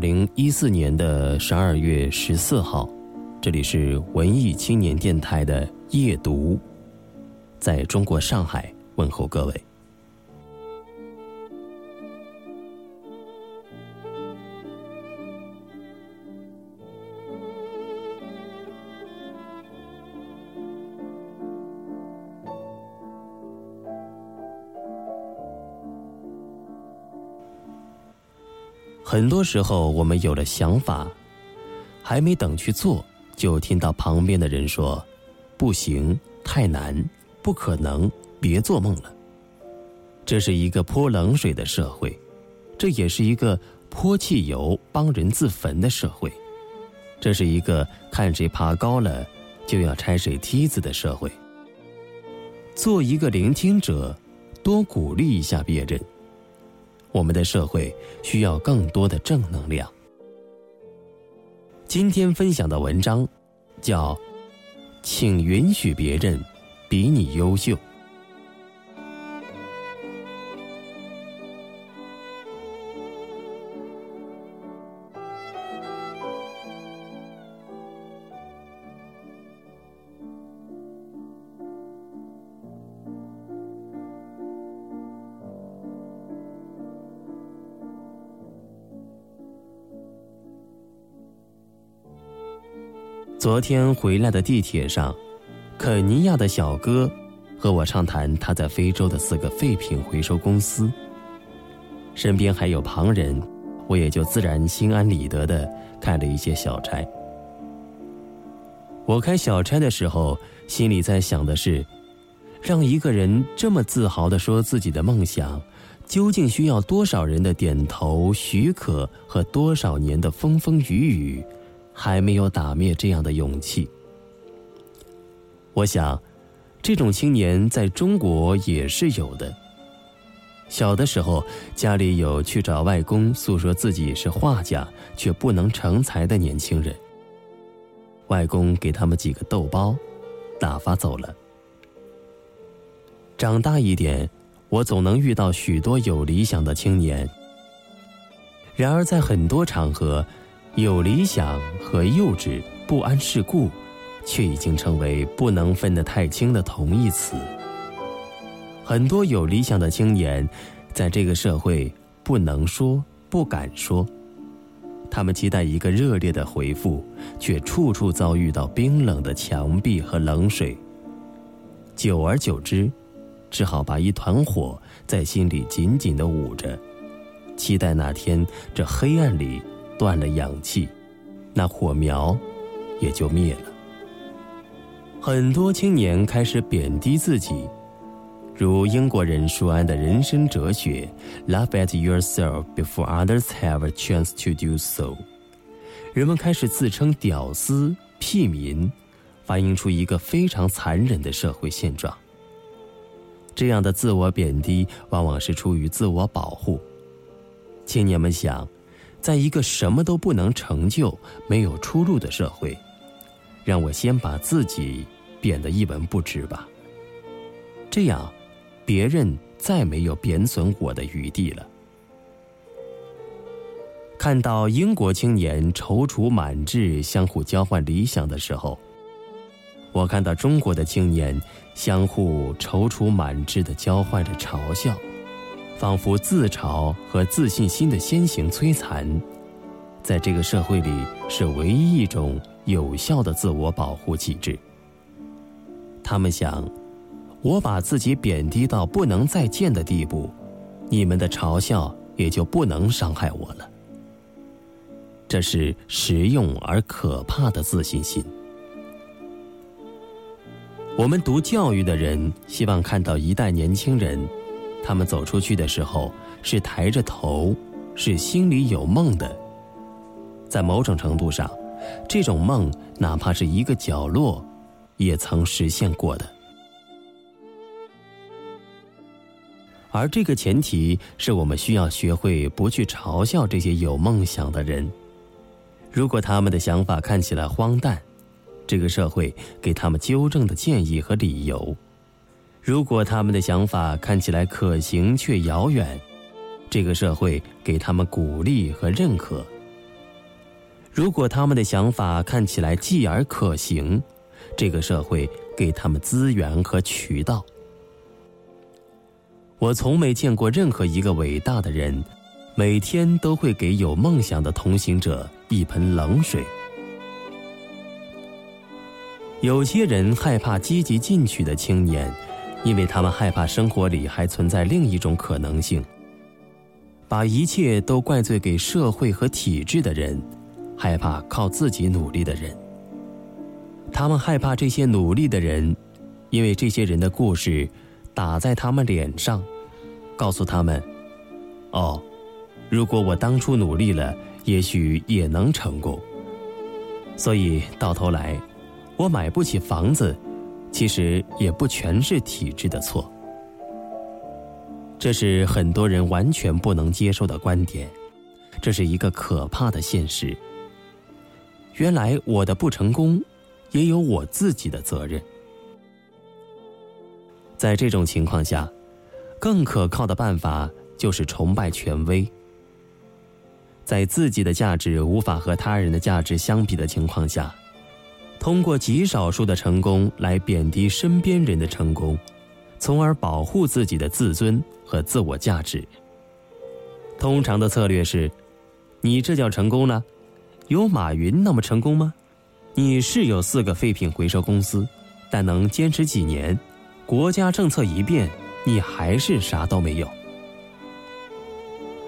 零一四年的十二月十四号，这里是文艺青年电台的夜读，在中国上海问候各位。很多时候，我们有了想法，还没等去做，就听到旁边的人说：“不行，太难，不可能，别做梦了。”这是一个泼冷水的社会，这也是一个泼汽油帮人自焚的社会，这是一个看谁爬高了就要拆谁梯子的社会。做一个聆听者，多鼓励一下别人。我们的社会需要更多的正能量。今天分享的文章叫《请允许别人比你优秀》。昨天回来的地铁上，肯尼亚的小哥和我畅谈他在非洲的四个废品回收公司。身边还有旁人，我也就自然心安理得的开了一些小差。我开小差的时候，心里在想的是，让一个人这么自豪的说自己的梦想，究竟需要多少人的点头许可和多少年的风风雨雨？还没有打灭这样的勇气。我想，这种青年在中国也是有的。小的时候，家里有去找外公诉说自己是画家却不能成才的年轻人，外公给他们几个豆包，打发走了。长大一点，我总能遇到许多有理想的青年。然而，在很多场合，有理想和幼稚、不谙世故，却已经成为不能分得太清的同义词。很多有理想的青年，在这个社会不能说、不敢说，他们期待一个热烈的回复，却处处遭遇到冰冷的墙壁和冷水。久而久之，只好把一团火在心里紧紧的捂着，期待哪天这黑暗里。断了氧气，那火苗也就灭了。很多青年开始贬低自己，如英国人舒安的人生哲学：“Laugh at yourself before others have a chance to do so。”人们开始自称屌丝、屁民，反映出一个非常残忍的社会现状。这样的自我贬低，往往是出于自我保护。青年们想。在一个什么都不能成就、没有出路的社会，让我先把自己贬得一文不值吧。这样，别人再没有贬损我的余地了。看到英国青年踌躇满志、相互交换理想的时候，我看到中国的青年相互踌躇满志的交换着嘲笑。仿佛自嘲和自信心的先行摧残，在这个社会里是唯一一种有效的自我保护机制。他们想，我把自己贬低到不能再见的地步，你们的嘲笑也就不能伤害我了。这是实用而可怕的自信心。我们读教育的人希望看到一代年轻人。他们走出去的时候是抬着头，是心里有梦的。在某种程度上，这种梦哪怕是一个角落，也曾实现过的。而这个前提是我们需要学会不去嘲笑这些有梦想的人。如果他们的想法看起来荒诞，这个社会给他们纠正的建议和理由；如果他们的想法看起来可行却遥远，这个社会给他们鼓励和认可；如果他们的想法看起来继而可行，这个社会给他们资源和渠道。我从没见过任何一个伟大的人，每天都会给有梦想的同行者一盆冷水。有些人害怕积极进取的青年，因为他们害怕生活里还存在另一种可能性。把一切都怪罪给社会和体制的人，害怕靠自己努力的人。他们害怕这些努力的人，因为这些人的故事。打在他们脸上，告诉他们：“哦，如果我当初努力了，也许也能成功。”所以到头来，我买不起房子，其实也不全是体制的错。这是很多人完全不能接受的观点，这是一个可怕的现实。原来我的不成功，也有我自己的责任。在这种情况下，更可靠的办法就是崇拜权威。在自己的价值无法和他人的价值相比的情况下，通过极少数的成功来贬低身边人的成功，从而保护自己的自尊和自我价值。通常的策略是：你这叫成功了？有马云那么成功吗？你是有四个废品回收公司，但能坚持几年？国家政策一变，你还是啥都没有。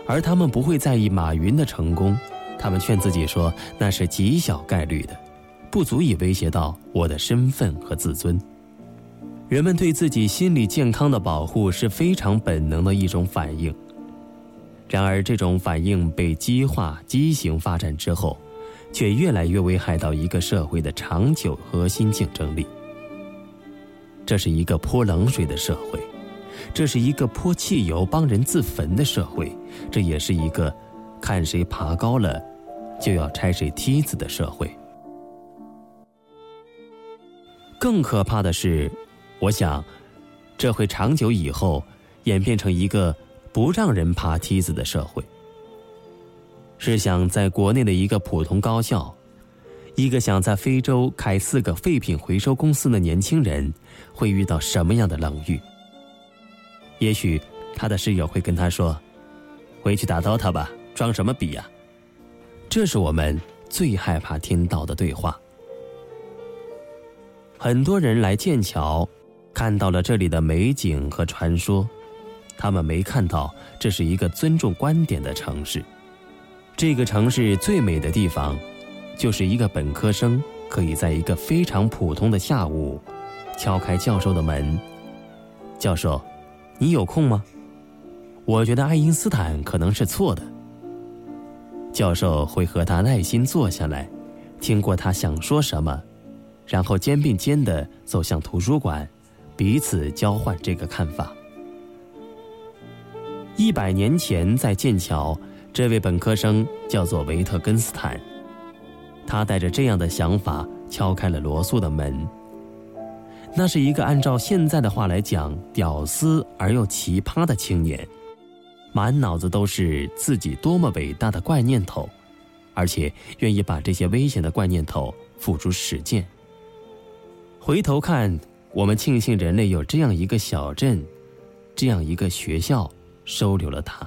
而他们不会在意马云的成功，他们劝自己说那是极小概率的，不足以威胁到我的身份和自尊。人们对自己心理健康的保护是非常本能的一种反应。然而，这种反应被激化、畸形发展之后，却越来越危害到一个社会的长久核心竞争力。这是一个泼冷水的社会，这是一个泼汽油帮人自焚的社会，这也是一个看谁爬高了就要拆谁梯子的社会。更可怕的是，我想，这会长久以后演变成一个不让人爬梯子的社会。试想，在国内的一个普通高校。一个想在非洲开四个废品回收公司的年轻人，会遇到什么样的冷遇？也许他的室友会跟他说：“回去打 DOTA 吧，装什么逼呀？”这是我们最害怕听到的对话。很多人来剑桥，看到了这里的美景和传说，他们没看到这是一个尊重观点的城市。这个城市最美的地方。就是一个本科生可以在一个非常普通的下午，敲开教授的门。教授，你有空吗？我觉得爱因斯坦可能是错的。教授会和他耐心坐下来，听过他想说什么，然后肩并肩的走向图书馆，彼此交换这个看法。一百年前在剑桥，这位本科生叫做维特根斯坦。他带着这样的想法敲开了罗素的门。那是一个按照现在的话来讲屌丝而又奇葩的青年，满脑子都是自己多么伟大的怪念头，而且愿意把这些危险的怪念头付诸实践。回头看，我们庆幸人类有这样一个小镇，这样一个学校收留了他，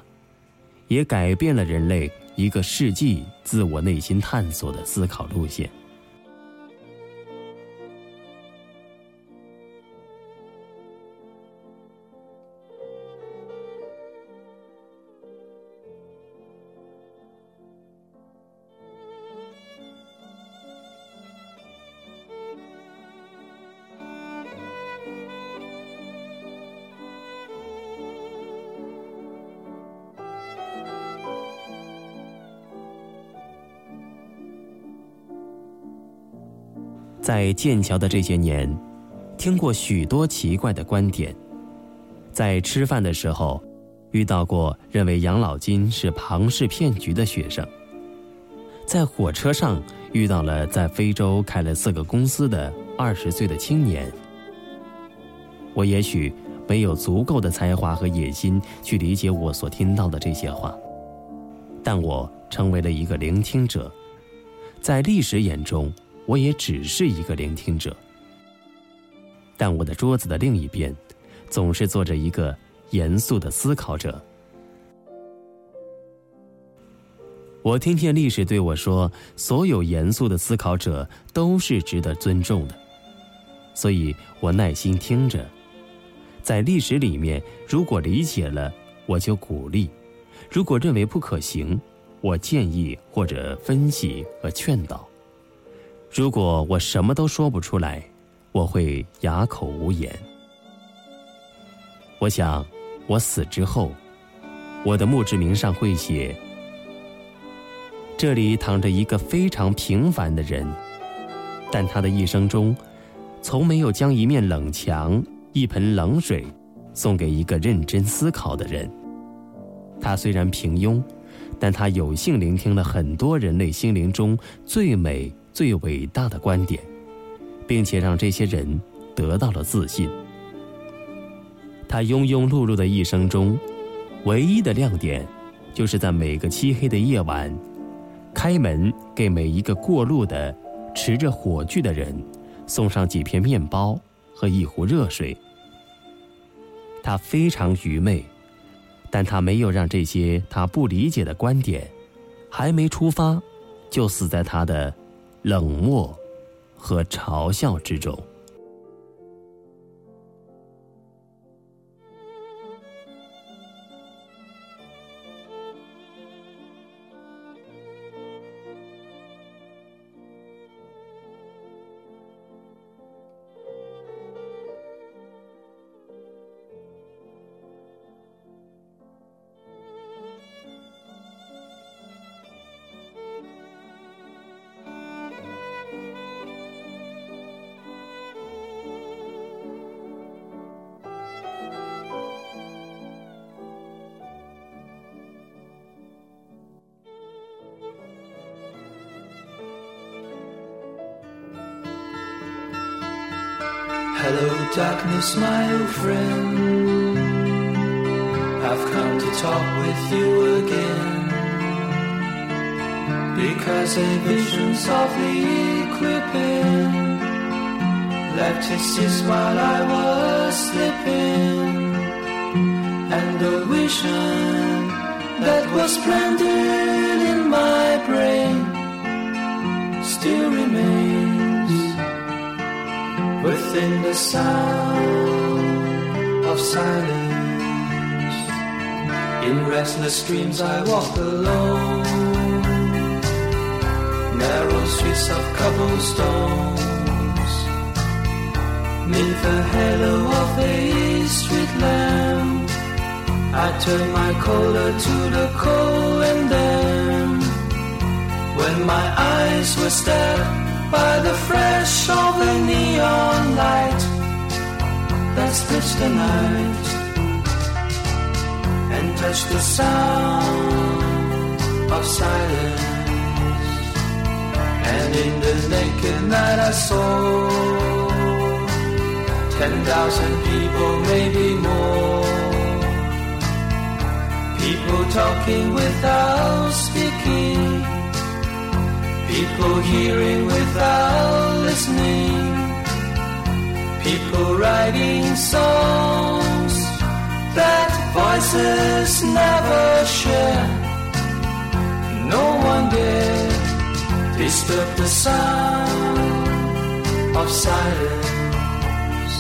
也改变了人类。一个世纪自我内心探索的思考路线。在剑桥的这些年，听过许多奇怪的观点。在吃饭的时候，遇到过认为养老金是庞氏骗局的学生。在火车上遇到了在非洲开了四个公司的二十岁的青年。我也许没有足够的才华和野心去理解我所听到的这些话，但我成为了一个聆听者。在历史眼中，我也只是一个聆听者。但我的桌子的另一边，总是坐着一个严肃的思考者。我听见历史对我说：“所有严肃的思考者都是值得尊重的。”所以我耐心听着。在历史里面，如果理解了，我就鼓励；如果认为不可行，我建议或者分析和劝导。如果我什么都说不出来，我会哑口无言。我想，我死之后，我的墓志铭上会写。这里躺着一个非常平凡的人，但他的一生中，从没有将一面冷墙、一盆冷水送给一个认真思考的人。他虽然平庸，但他有幸聆听了很多人类心灵中最美、最伟大的观点，并且让这些人得到了自信。他庸庸碌碌的一生中，唯一的亮点，就是在每个漆黑的夜晚。开门给每一个过路的持着火炬的人送上几片面包和一壶热水。他非常愚昧，但他没有让这些他不理解的观点还没出发就死在他的冷漠和嘲笑之中。Darkness, my old friend. I've come to talk with you again. Because a vision softly creeping left his seats while I was sleeping. And the vision that was planted in my brain still remains within the sound of silence. In restless dreams, I walk alone. Narrow streets of cobblestones. Neath the halo of a street lamp, I turn my collar to the cold and then, when my eyes were stabbed by the fresh of the neon light that splits the night and touch the sound of silence. And in the naked night I saw ten thousand people, maybe more. People talking without speaking People hearing without listening. People writing songs that voices never share. No one dare disturb the sound of silence.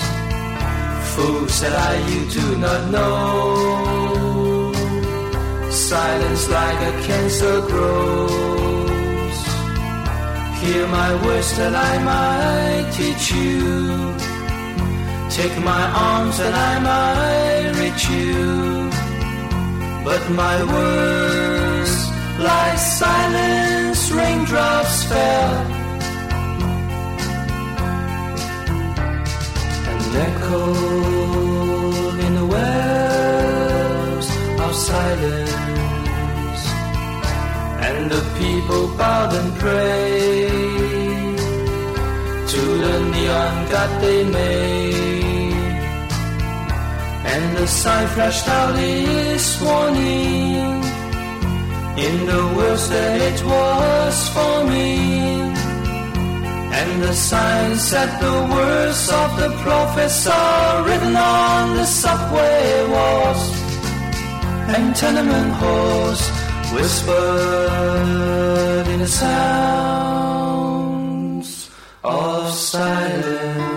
Fool said I, you do not know. Silence like a cancer grows. Hear my words that I might teach you. Take my arms that I might reach you. But my words, like silence, raindrops fell. And echoed in the wells of silence, and the people bowed and prayed neon god they made, and the sign flashed out its warning. In the words that it was for me. And the sign said the words of the prophets are written on the subway walls and tenement halls, whispered in the sound of silence.